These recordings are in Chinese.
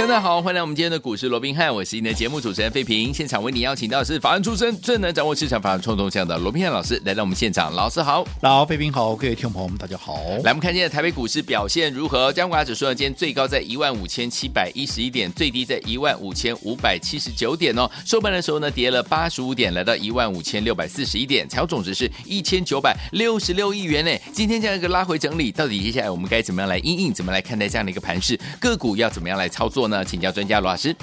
大家好，欢迎来我们今天的股市罗宾汉，我是你的节目主持人费平。现场为你邀请到的是法案出身、最能掌握市场法案冲动向的罗宾汉老师来到我们现场。老师好，老费平好，各位听众朋友们大家好。来，我们看今天台北股市表现如何？加权指数呢，今天最高在一万五千七百一十一点，最低在一万五千五百七十九点哦。收盘的时候呢，跌了八十五点，来到一万五千六百四十一点，财务总值是一千九百六十六亿元呢。今天这样一个拉回整理，到底接下来我们该怎么样来因应？怎么来看待这样的一个盘势？个股要怎么样来操作呢？请教专家罗。老师，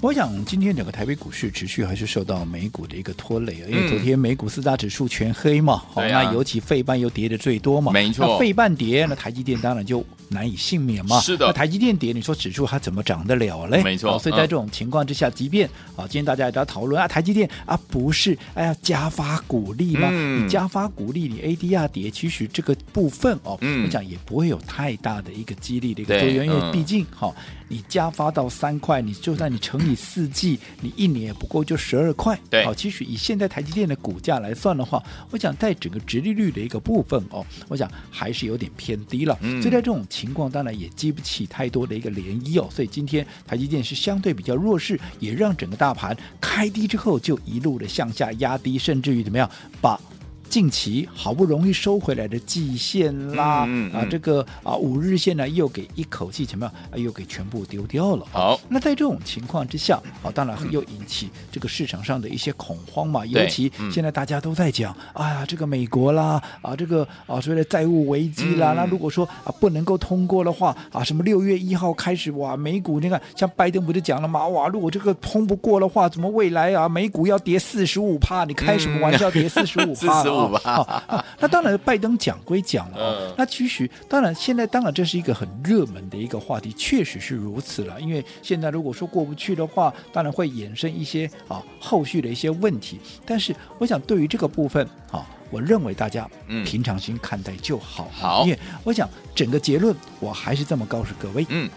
我想今天整个台北股市持续还是受到美股的一个拖累啊，因为昨天美股四大指数全黑嘛，好、嗯，那尤其费半又跌的最多嘛，没错，费半跌，那台积电当然就难以幸免嘛，是的，那台积电跌，你说指数它怎么涨得了嘞？没错，所以在这种情况之下，即便啊，今天大家也在讨论啊，台积电啊不是哎呀加发股利吗？嗯、你加发股利，你 ADR 跌，其实这个部分哦，嗯、我想也不会有太大的一个激励的一个作用，因为毕竟哈。哦你加发到三块，你就算你乘以四季，你一年也不够就十二块。对，好，其实以现在台积电的股价来算的话，我想在整个直利率的一个部分哦，我想还是有点偏低了。嗯，所以在这种情况，当然也激不起太多的一个涟漪哦。所以今天台积电是相对比较弱势，也让整个大盘开低之后就一路的向下压低，甚至于怎么样把。近期好不容易收回来的季线啦，嗯嗯、啊，这个啊五日线呢又给一口气怎么样？啊，又给全部丢掉了。好，那在这种情况之下，啊，当然又引起这个市场上的一些恐慌嘛。尤其现在大家都在讲，哎、嗯、呀，这个美国啦，啊，这个啊所谓的债务危机啦，嗯、那如果说啊不能够通过的话，啊，什么六月一号开始哇，美股你看像拜登不就讲了嘛，哇，如果这个通不过的话，怎么未来啊美股要跌四十五趴？你开什么玩笑？跌四十五趴？好、哦，那当然，拜登讲归讲了哦。嗯、那其实，当然，现在当然这是一个很热门的一个话题，确实是如此了。因为现在如果说过不去的话，当然会衍生一些啊后续的一些问题。但是，我想对于这个部分啊，我认为大家平常心看待就好。好、嗯，因为我想整个结论，我还是这么告诉各位：嗯，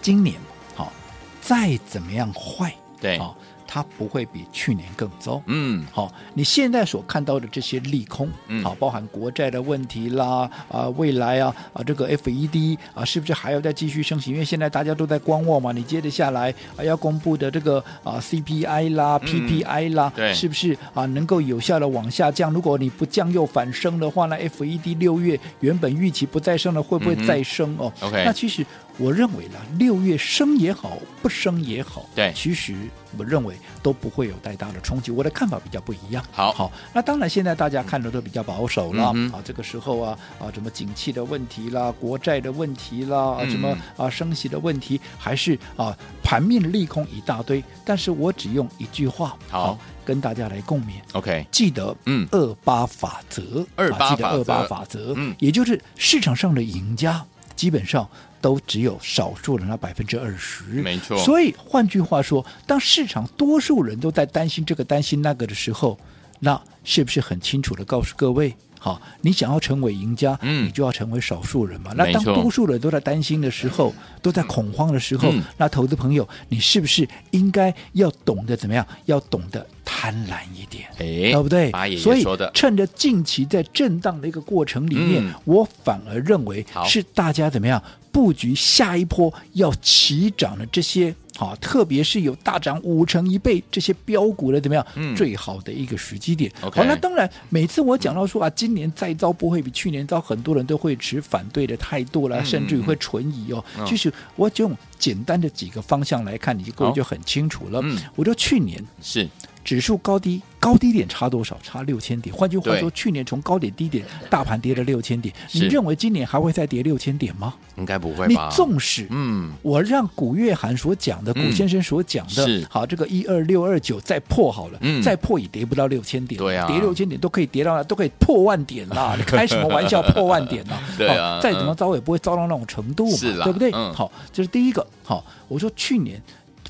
今年好、啊、再怎么样坏，对啊。它不会比去年更糟，嗯，好，你现在所看到的这些利空，嗯，好，包含国债的问题啦，啊，未来啊，啊，这个 FED 啊，是不是还要再继续升息？因为现在大家都在观望嘛，你接着下来啊要公布的这个啊 CPI 啦、PPI 啦，对，是不是啊能够有效的往下降？如果你不降又反升的话，那 FED 六月原本预期不再升了，会不会再升哦？OK，那其实。我认为呢，六月升也好，不升也好，对，其实我认为都不会有太大的冲击。我的看法比较不一样。好，好，那当然现在大家看的都比较保守了。嗯、啊，这个时候啊啊，什么景气的问题啦，国债的问题啦，啊、什么啊升息的问题，还是啊盘面的利空一大堆。但是我只用一句话，好，好跟大家来共勉。OK，记得嗯二八法则，二八记得二八法则，嗯，也就是市场上的赢家基本上。都只有少数人那百分之二十，没错。所以换句话说，当市场多数人都在担心这个担心那个的时候，那是不是很清楚的告诉各位，好，你想要成为赢家，嗯，你就要成为少数人嘛。那当多数人都在担心的时候，都在恐慌的时候，嗯、那投资朋友，你是不是应该要懂得怎么样？要懂得。贪婪一点，哎，对不对？爷爷所以趁着近期在震荡的一个过程里面，嗯、我反而认为是大家怎么样布局下一波要起涨的这些啊，特别是有大涨五成一倍这些标股的怎么样？嗯、最好的一个时机点。好，那当然，每次我讲到说啊，今年再遭不会比去年遭，很多人都会持反对的态度了，嗯、甚至于会存疑哦。嗯、其实我就用简单的几个方向来看，你就各位就很清楚了。嗯，我说去年是。指数高低高低点差多少？差六千点。换句话说，去年从高点低点，大盘跌了六千点。是你认为今年还会再跌六千点吗？应该不会吧。你纵使嗯，我让古月涵所讲的，嗯、古先生所讲的，是好，这个一二六二九再破好了，嗯、再破也跌不到六千点。对啊，跌六千点都可以跌到，都可以破万点啦。你 开什么玩笑？破万点呢？对啊，再怎么糟也不会糟到那种程度嘛，对不对？嗯、好，这是第一个。好，我说去年。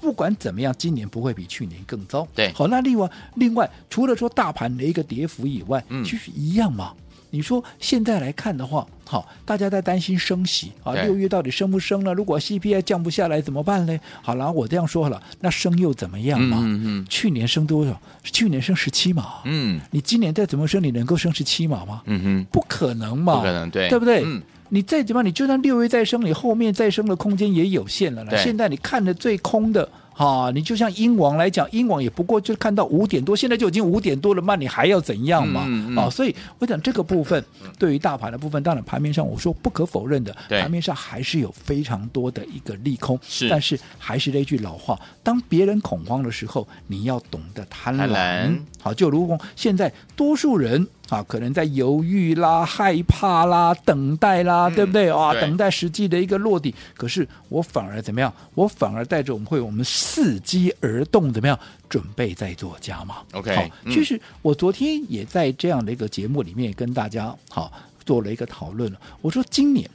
不管怎么样，今年不会比去年更糟。对，好，那另外另外，除了说大盘的一个跌幅以外，嗯，其实一样嘛。你说现在来看的话，好，大家在担心升息啊，六月到底升不升呢？如果 CPI 降不下来怎么办呢？好了，我这样说好了，那升又怎么样嘛？嗯嗯去年升多少？去年升十七码。嗯你今年再怎么升，你能够升十七码吗？嗯哼，不可能嘛，不可能，对，对不对？嗯，你再怎么，你就算六月再升，你后面再升的空间也有限了现在你看的最空的。哈、啊，你就像英王来讲，英王也不过就看到五点多，现在就已经五点多了嘛，你还要怎样嘛？嗯嗯、啊，所以我讲这个部分对于大盘的部分，当然盘面上我说不可否认的，盘面上还是有非常多的一个利空。是，但是还是那句老话，当别人恐慌的时候，你要懂得贪婪。贪婪好，就如果现在多数人。啊，可能在犹豫啦、害怕啦、等待啦，嗯、对不对啊？等待实际的一个落地。可是我反而怎么样？我反而带着我们会，我们伺机而动，怎么样？准备在做加码。OK，好，其实我昨天也在这样的一个节目里面跟大家好做了一个讨论了。我说今年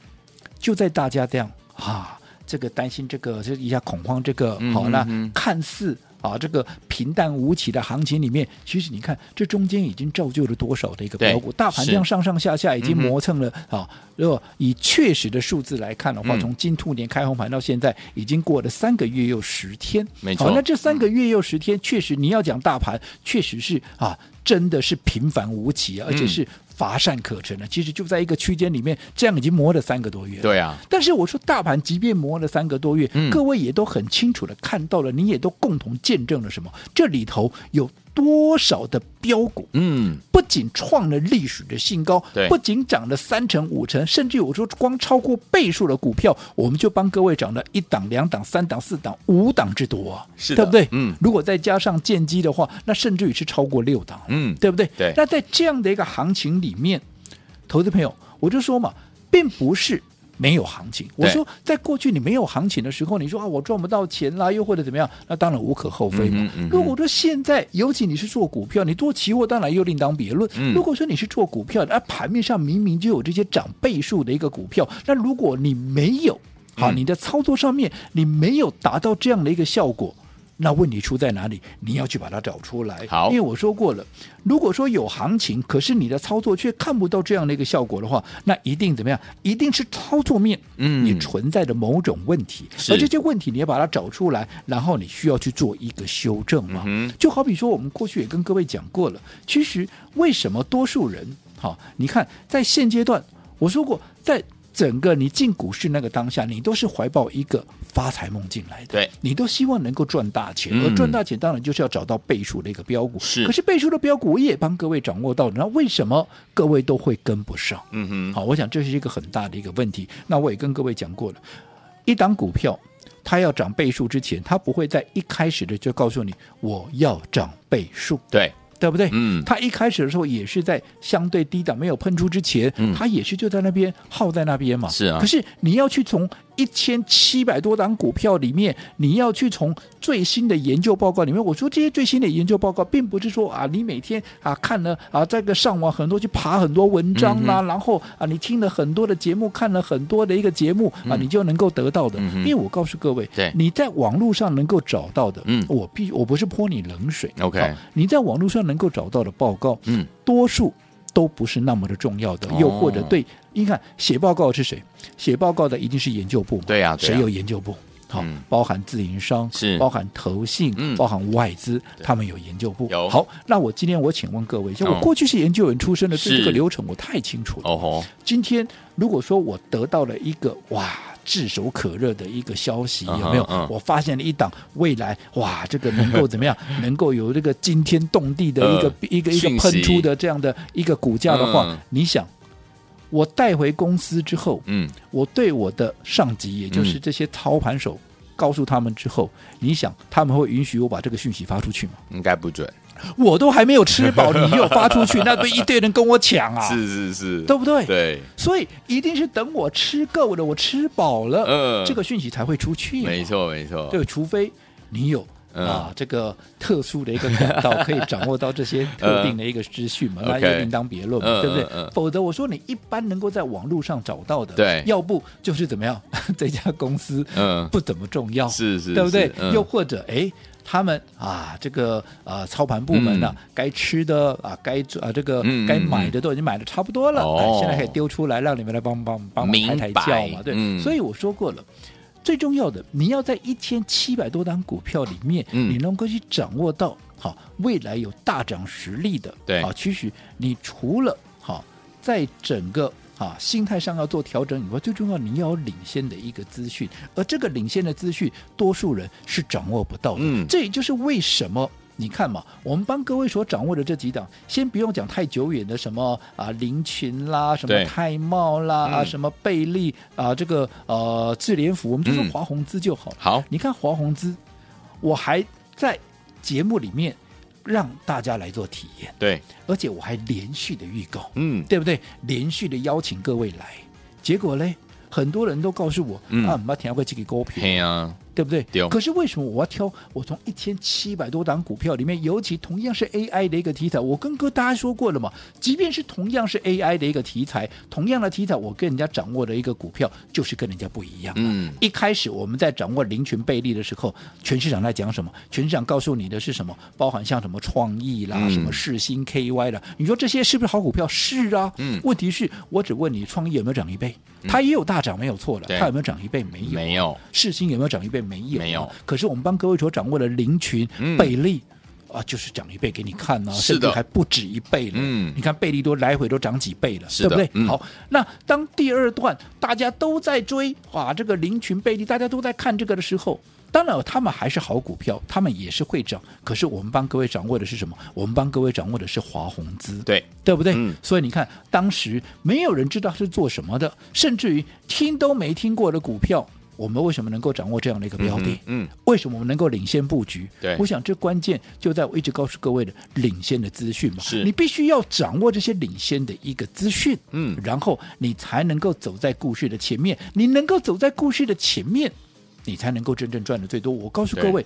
就在大家这样啊，这个担心这个就一下恐慌这个，好，那看似。啊，这个平淡无奇的行情里面，其实你看这中间已经造就了多少的一个标股，大盘这样上上下下已经磨蹭了、嗯、啊。如果以确实的数字来看的话，嗯、从金兔年开红盘到现在，已经过了三个月又十天。没错，好，那这三个月又十天，确实你要讲大盘，确实是啊，真的是平凡无奇啊，而且是。乏善可陈的，其实就在一个区间里面，这样已经磨了三个多月。对啊，但是我说大盘即便磨了三个多月，嗯、各位也都很清楚的看到了，你也都共同见证了什么？这里头有多少的标股？嗯，不仅创了历史的新高，对，不仅涨了三成五成，甚至有时候光超过倍数的股票，我们就帮各位涨了一档、两档、三档、四档、五档之多啊，是，对不对？嗯，如果再加上建机的话，那甚至于是超过六档，嗯，对不对？对。那在这样的一个行情里面，投资朋友，我就说嘛，并不是。没有行情，我说在过去你没有行情的时候，你说啊我赚不到钱啦，又或者怎么样，那当然无可厚非嘛。嗯嗯嗯、如果说现在，尤其你是做股票，你做期货当然又另当别论。嗯、如果说你是做股票的，那盘面上明明就有这些涨倍数的一个股票，那如果你没有，好，你的操作上面你没有达到这样的一个效果。那问题出在哪里？你要去把它找出来。好，因为我说过了，如果说有行情，可是你的操作却看不到这样的一个效果的话，那一定怎么样？一定是操作面，嗯，你存在的某种问题。而这些问题你要把它找出来，然后你需要去做一个修正嘛。嗯。就好比说，我们过去也跟各位讲过了，其实为什么多数人，好，你看在现阶段，我说过在。整个你进股市那个当下，你都是怀抱一个发财梦进来的，对，你都希望能够赚大钱，嗯、而赚大钱当然就是要找到倍数的一个标股。是，可是倍数的标股我也帮各位掌握到，那为什么各位都会跟不上？嗯哼，好，我想这是一个很大的一个问题。那我也跟各位讲过了，一档股票它要涨倍数之前，它不会在一开始的就告诉你我要涨倍数，对。对不对？嗯，他一开始的时候也是在相对低档没有喷出之前，嗯，他也是就在那边耗在那边嘛。是啊。可是你要去从一千七百多档股票里面，你要去从最新的研究报告里面，我说这些最新的研究报告，并不是说啊，你每天啊看了啊这个上网很多去爬很多文章啦、啊，嗯、然后啊你听了很多的节目，看了很多的一个节目、嗯、啊，你就能够得到的。嗯、因为我告诉各位，对，你在网络上能够找到的，嗯，我必我不是泼你冷水，OK，你在网络上能够找到的报告，嗯，多数都不是那么的重要的，哦、又或者对。你看写报告是谁？写报告的一定是研究部嘛？对呀、啊，谁有研究部？好，嗯、包含自营商，是包含投信，嗯、包含外资，他们有研究部。好，那我今天我请问各位，像我过去是研究员出身的，对这个流程我太清楚了。哦吼，今天如果说我得到了一个哇炙手可热的一个消息，有没有？嗯、我发现了一档未来哇，这个能够怎么样？能够有这个惊天动地的一个、呃、一个一个喷出的这样的一个股价的话，嗯、你想？我带回公司之后，嗯，我对我的上级，也就是这些操盘手，告诉他们之后，嗯、你想他们会允许我把这个讯息发出去吗？应该不准。我都还没有吃饱，你又发出去，那不一堆人跟我抢啊？是是是，对不对？对，所以一定是等我吃够了，我吃饱了，嗯，这个讯息才会出去。没错没错，对，除非你有。嗯、啊，这个特殊的一个管道可以掌握到这些特定的一个资讯嘛？那又另当别论嘛，嗯、对不对？否则我说你一般能够在网络上找到的，对，要不就是怎么样，这家公司嗯不怎么重要，是是，对不对？嗯、又或者哎，他们啊，这个呃操盘部门呢、啊，嗯、该吃的啊，该啊这个、嗯、该买的都已经买的差不多了，现在可以丢出来，让你们来帮帮帮忙抬抬轿嘛，对。嗯、所以我说过了，最重要的，你要在一千七百多档股票里面，嗯、你能够去掌握到好未来有大涨实力的，对。啊，其实你除了好在整个。啊，心态上要做调整以外，最重要你要有领先的一个资讯，而这个领先的资讯，多数人是掌握不到的。嗯，这也就是为什么你看嘛，我们帮各位所掌握的这几档，先不用讲太久远的什么啊，林群啦，什么泰茂啦，啊，什么贝利啊，这个呃智联福，我们就说华宏资就好了。好，你看华宏资，我还在节目里面。让大家来做体验，对，而且我还连续的预告，嗯，对不对？连续的邀请各位来，结果嘞，很多人都告诉我，嗯、啊，马天会这个股票，对不对？对可是为什么我要挑？我从一千七百多档股票里面，尤其同样是 AI 的一个题材，我跟哥大家说过了嘛，即便是同样是 AI 的一个题材，同样的题材，我跟人家掌握的一个股票就是跟人家不一样。嗯，一开始我们在掌握林群贝利的时候，全市场在讲什么？全市场告诉你的是什么？包含像什么创意啦，嗯、什么世新 KY 啦，你说这些是不是好股票？是啊。嗯，问题是我只问你，创意有没有涨一倍？它也有大涨，没有错了。它有没有涨一倍？没有。没有。世新有没有涨一倍？没有，没有。可是我们帮各位所掌握的林群、贝利、嗯、啊，就是涨一倍给你看呢、啊，甚至还不止一倍了。嗯，你看贝利都来回都涨几倍了，是对不对？嗯、好，那当第二段大家都在追啊，这个林群、贝利，大家都在看这个的时候，当然他们还是好股票，他们也是会涨。可是我们帮各位掌握的是什么？我们帮各位掌握的是华宏资，对对不对？嗯、所以你看，当时没有人知道是做什么的，甚至于听都没听过的股票。我们为什么能够掌握这样的一个标的？嗯，嗯为什么我们能够领先布局？对，我想这关键就在我一直告诉各位的领先的资讯嘛。是，你必须要掌握这些领先的一个资讯，嗯，然后你才能够走在故事的前面。你能够走在故事的前面，你才能够真正赚的最多。我告诉各位，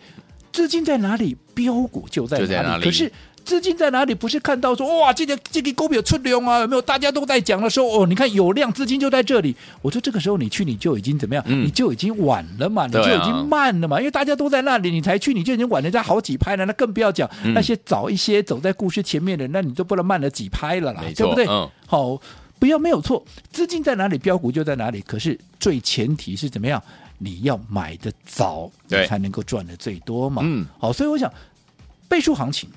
资金在哪里，标股就在哪里。在哪里，可是。资金在哪里？不是看到说哇，这个这个股票出量啊，有没有？大家都在讲的时候，哦，你看有量，资金就在这里。我说这个时候你去，你就已经怎么样？嗯、你就已经晚了嘛，你就已经慢了嘛，啊、因为大家都在那里，你才去，你就已经晚人家好几拍了。那更不要讲、嗯、那些早一些走在故事前面的，那你都不能慢了几拍了啦，对不对？嗯、好，不要没有错，资金在哪里，标股就在哪里。可是最前提是怎么样？你要买的早，你才能够赚的最多嘛。嗯，好，所以我想倍数行情，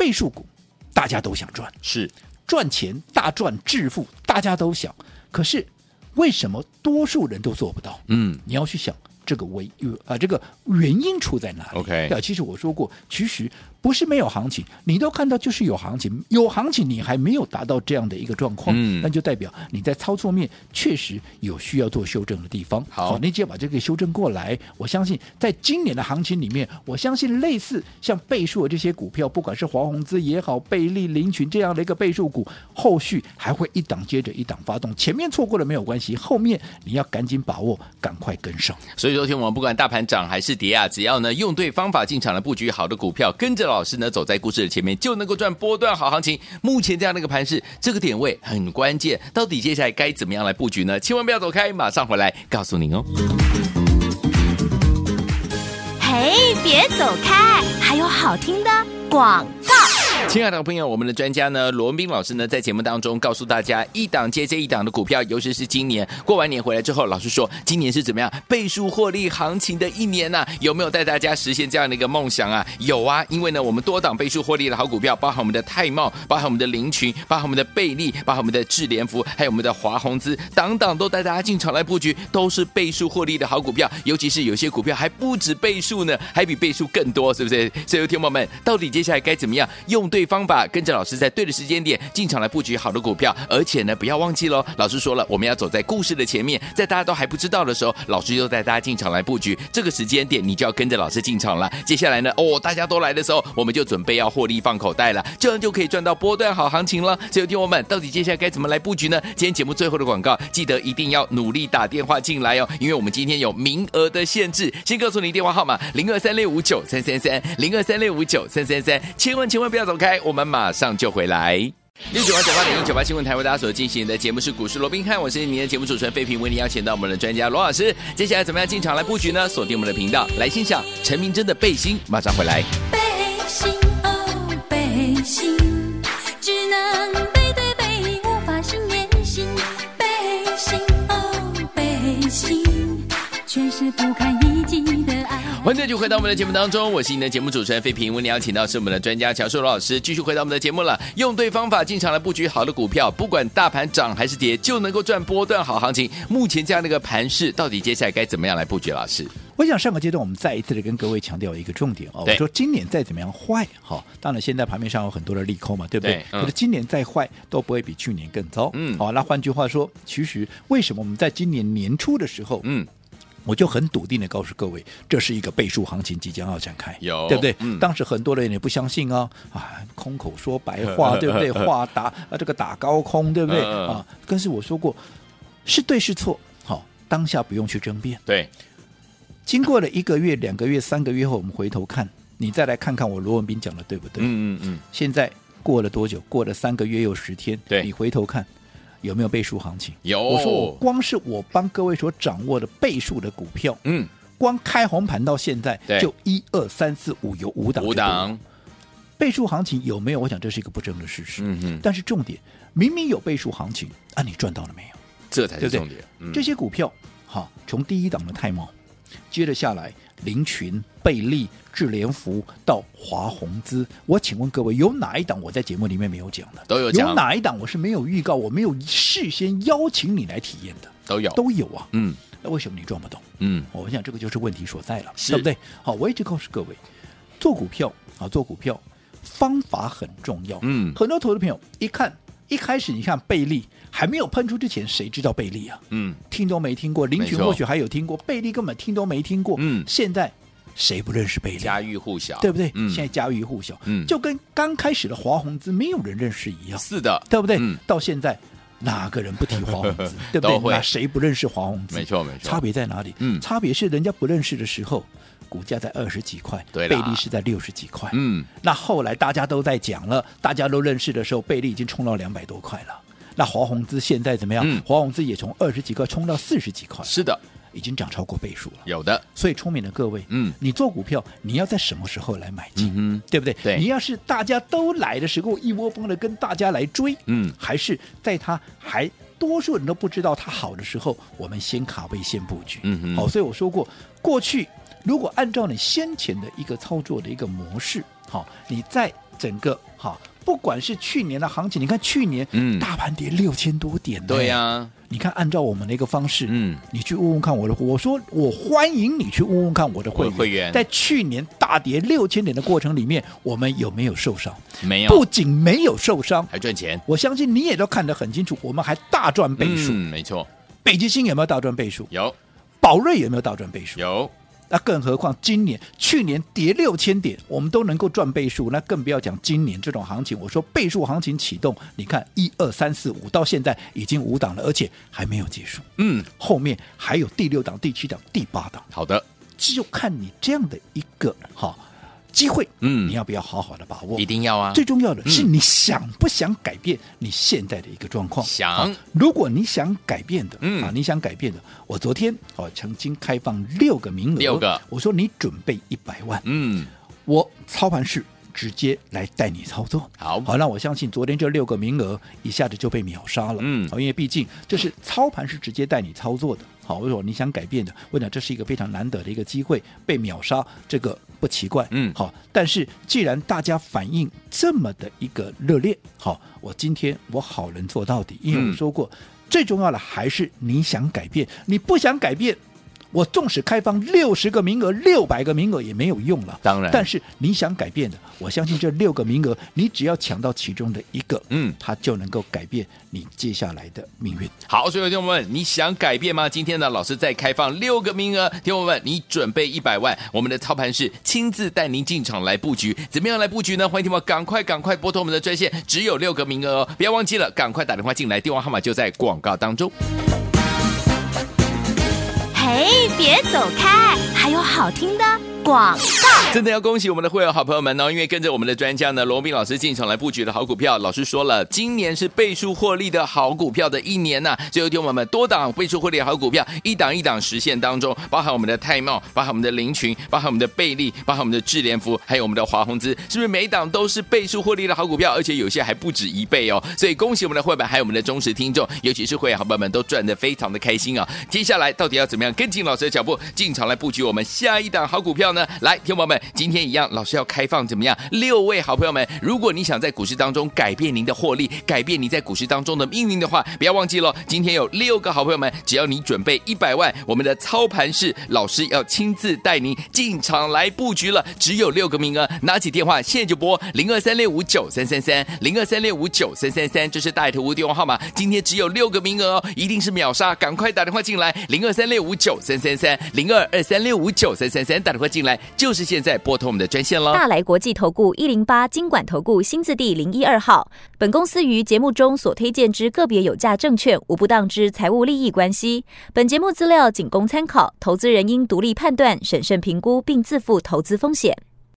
倍数股。大家都想赚，是赚钱大赚致富，大家都想。可是为什么多数人都做不到？嗯，你要去想这个为啊，这个原因出在哪里？OK，对，其实我说过，其实。不是没有行情，你都看到就是有行情，有行情你还没有达到这样的一个状况，嗯，那就代表你在操作面确实有需要做修正的地方。好，你只要把这个修正过来，我相信在今年的行情里面，我相信类似像倍数的这些股票，不管是华宏资也好，贝利、林群这样的一个倍数股，后续还会一档接着一档发动，前面错过了没有关系，后面你要赶紧把握，赶快跟上。所以昨天我们不管大盘涨还是跌啊，只要呢用对方法进场来布局好的股票，跟着。老师呢，走在故事的前面，就能够赚波段好行情。目前这样的一个盘势，这个点位很关键。到底接下来该怎么样来布局呢？千万不要走开，马上回来告诉您哦。嘿，别走开，还有好听的广告。亲爱的朋友，我们的专家呢，罗文斌老师呢，在节目当中告诉大家，一档接接一档的股票，尤其是今年过完年回来之后，老师说，今年是怎么样倍数获利行情的一年呢、有没有带大家实现这样的一个梦想啊？有啊，因为呢，我们多档倍数获利的好股票，包含我们的泰茂，包含我们的林群，包含我们的贝利，包含我们的智联福，还有我们的华宏资，档档都带大家进场来布局，都是倍数获利的好股票，尤其是有些股票还不止倍数呢，还比倍数更多，是不是？所以，听友们，到底接下来该怎么样用对对方法，跟着老师在对的时间点进场来布局好的股票，而且呢，不要忘记喽。老师说了，我们要走在故事的前面，在大家都还不知道的时候，老师就带大家进场来布局。这个时间点，你就要跟着老师进场了。接下来呢，哦，大家都来的时候，我们就准备要获利放口袋了，这样就可以赚到波段好行情了。所以，听我们到底接下来该怎么来布局呢？今天节目最后的广告，记得一定要努力打电话进来哦，因为我们今天有名额的限制。先告诉你电话号码：零二三六五九三三三，零二三六五九三三三，千万千万不要走开，哎我们。马上就回来。六九八九八零一九八新闻台为大家所进行的节目是股市罗宾汉，我是您的节目主持人费平，为您邀请到我们的专家罗老师。接下来怎么样进场来布局呢？锁定我们的频道，来欣赏陈明真的背心，马上回来。背心哦，背心，只能爱。欢迎继续回到我们的节目当中，我是你的节目主持人费平。为你邀请到是我们的专家乔硕罗老师，继续回到我们的节目了。用对方法进场来布局好的股票，不管大盘涨还是跌，就能够赚波段好行情。目前这样的一个盘势，到底接下来该怎么样来布局？老师，我想上个阶段我们再一次的跟各位强调一个重点哦，我说今年再怎么样坏，哈，当然现在盘面上有很多的利空嘛，对不对？对嗯、可是今年再坏都不会比去年更糟。嗯，好，那换句话说，其实为什么我们在今年年初的时候，嗯。我就很笃定的告诉各位，这是一个倍数行情即将要展开，有对不对？嗯、当时很多人也不相信啊，啊，空口说白话，对不对？话打啊，这个打高空，对不对？嗯、啊，但是我说过，是对是错，好、哦，当下不用去争辩。对，经过了一个月、两个月、三个月后，我们回头看，你再来看看我罗文斌讲的对不对？嗯嗯嗯。现在过了多久？过了三个月又十天。对，你回头看。有没有倍数行情？有。我说我光是我帮各位所掌握的倍数的股票，嗯，光开红盘到现在就一二三四五有五档。五档。倍数行情有没有？我想这是一个不争的事实。嗯嗯。但是重点，明明有倍数行情，啊，你赚到了没有？这才是重点。对对嗯、这些股票，好，从第一档的泰茂，接着下来。凌群、贝利、智联福到华宏资，我请问各位，有哪一档我在节目里面没有讲的？都有讲。有哪一档我是没有预告，我没有事先邀请你来体验的？都有，都有啊。嗯，那为什么你赚不懂？嗯，我想这个就是问题所在了，是对不对？好，我一直告诉各位，做股票啊，做股票方法很重要。嗯，很多投资朋友一看，一开始你看贝利。还没有喷出之前，谁知道贝利啊？嗯，听都没听过。林群或许还有听过，贝利根本听都没听过。嗯，现在谁不认识贝利？家喻户晓，对不对？嗯，现在家喻户晓。嗯，就跟刚开始的华宏资没有人认识一样。是的，对不对？嗯，到现在哪个人不提华宏资？对不对？那谁不认识华宏资？没错，没错。差别在哪里？嗯，差别是人家不认识的时候，股价在二十几块，对，贝利是在六十几块。嗯，那后来大家都在讲了，大家都认识的时候，贝利已经冲到两百多块了。那华宏资现在怎么样？嗯、华宏资也从二十几块冲到四十几块，是的，已经涨超过倍数了。有的，所以聪明的各位，嗯，你做股票，你要在什么时候来买进？嗯，对不对？对。你要是大家都来的时候，一窝蜂的跟大家来追，嗯，还是在它还多数人都不知道它好的时候，我们先卡位先布局。嗯嗯。好，所以我说过，过去如果按照你先前的一个操作的一个模式，好，你在整个好。不管是去年的行情，你看去年，嗯，大盘跌六千多点，对呀、啊。你看，按照我们的一个方式，嗯，你去问问看我的，我说我欢迎你去问问看我的会员，会员在去年大跌六千点的过程里面，我们有没有受伤？没有，不仅没有受伤，还赚钱。我相信你也都看得很清楚，我们还大赚倍数。嗯，没错。北极星有没有大赚倍数？有。宝瑞有没有大赚倍数？有。那更何况今年、去年跌六千点，我们都能够赚倍数，那更不要讲今年这种行情。我说倍数行情启动，你看一二三四五到现在已经五档了，而且还没有结束。嗯，后面还有第六档、第七档、第八档。好的，就看你这样的一个哈。机会，嗯，你要不要好好的把握？一定要啊！最重要的是你想不想改变你现在的一个状况？想。如果你想改变的，嗯啊，你想改变的，我昨天哦曾经开放六个名额，六个，我说你准备一百万，嗯，我操盘是直接来带你操作。好，好，那我相信昨天这六个名额一下子就被秒杀了，嗯，因为毕竟这是操盘是直接带你操作的。好，我说你想改变的，我讲这是一个非常难得的一个机会，被秒杀这个不奇怪，嗯，好，但是既然大家反应这么的一个热烈，好，我今天我好人做到底，因为我说过，嗯、最重要的还是你想改变，你不想改变。我纵使开放六十个名额、六百个名额也没有用了。当然，但是你想改变的，我相信这六个名额，你只要抢到其中的一个，嗯，它就能够改变你接下来的命运。好，所以听众们，你想改变吗？今天呢，老师再开放六个名额，听众们，你准备一百万，我们的操盘师亲自带您进场来布局，怎么样来布局呢？欢迎听众们赶快赶快拨通我们的专线，只有六个名额哦，不要忘记了，赶快打电话进来，电话号码就在广告当中。嘿，别走开，还有好听的广告。真的要恭喜我们的会员好朋友们哦，因为跟着我们的专家呢，罗宾老师进场来布局的好股票，老师说了，今年是倍数获利的好股票的一年呐、最后听我们多档倍数获利的好股票，一档一档实现当中，包含我们的泰茂，包含我们的林群，包含我们的贝利，包含我们的智联福，还有我们的华宏资，是不是每档都是倍数获利的好股票？而且有些还不止一倍哦。所以恭喜我们的会员，还有我们的忠实听众，尤其是会员好朋友们都赚得非常的开心啊。接下来到底要怎么样跟进老师的脚步进场来布局我们下一档好股票呢？来，听友们，今天一样。老师要开放怎么样？六位好朋友们，如果你想在股市当中改变您的获利，改变你在股市当中的命运的话，不要忘记了，今天有六个好朋友们，只要你准备一百万，我们的操盘室老师要亲自带您进场来布局了，只有六个名额，拿起电话现在就拨零二三六五九三三三零二三六五九三三三，这是大头屋电话号码，今天只有六个名额哦，一定是秒杀，赶快打电话进来零二三六五九三三三零二二三六五九三三三，打电话进进来就是现在拨通我们的专线喽。大来国际投顾一零八金管投顾新字第零一二号。本公司于节目中所推荐之个别有价证券，无不当之财务利益关系。本节目资料仅供参考，投资人应独立判断、审慎评估，并自负投资风险。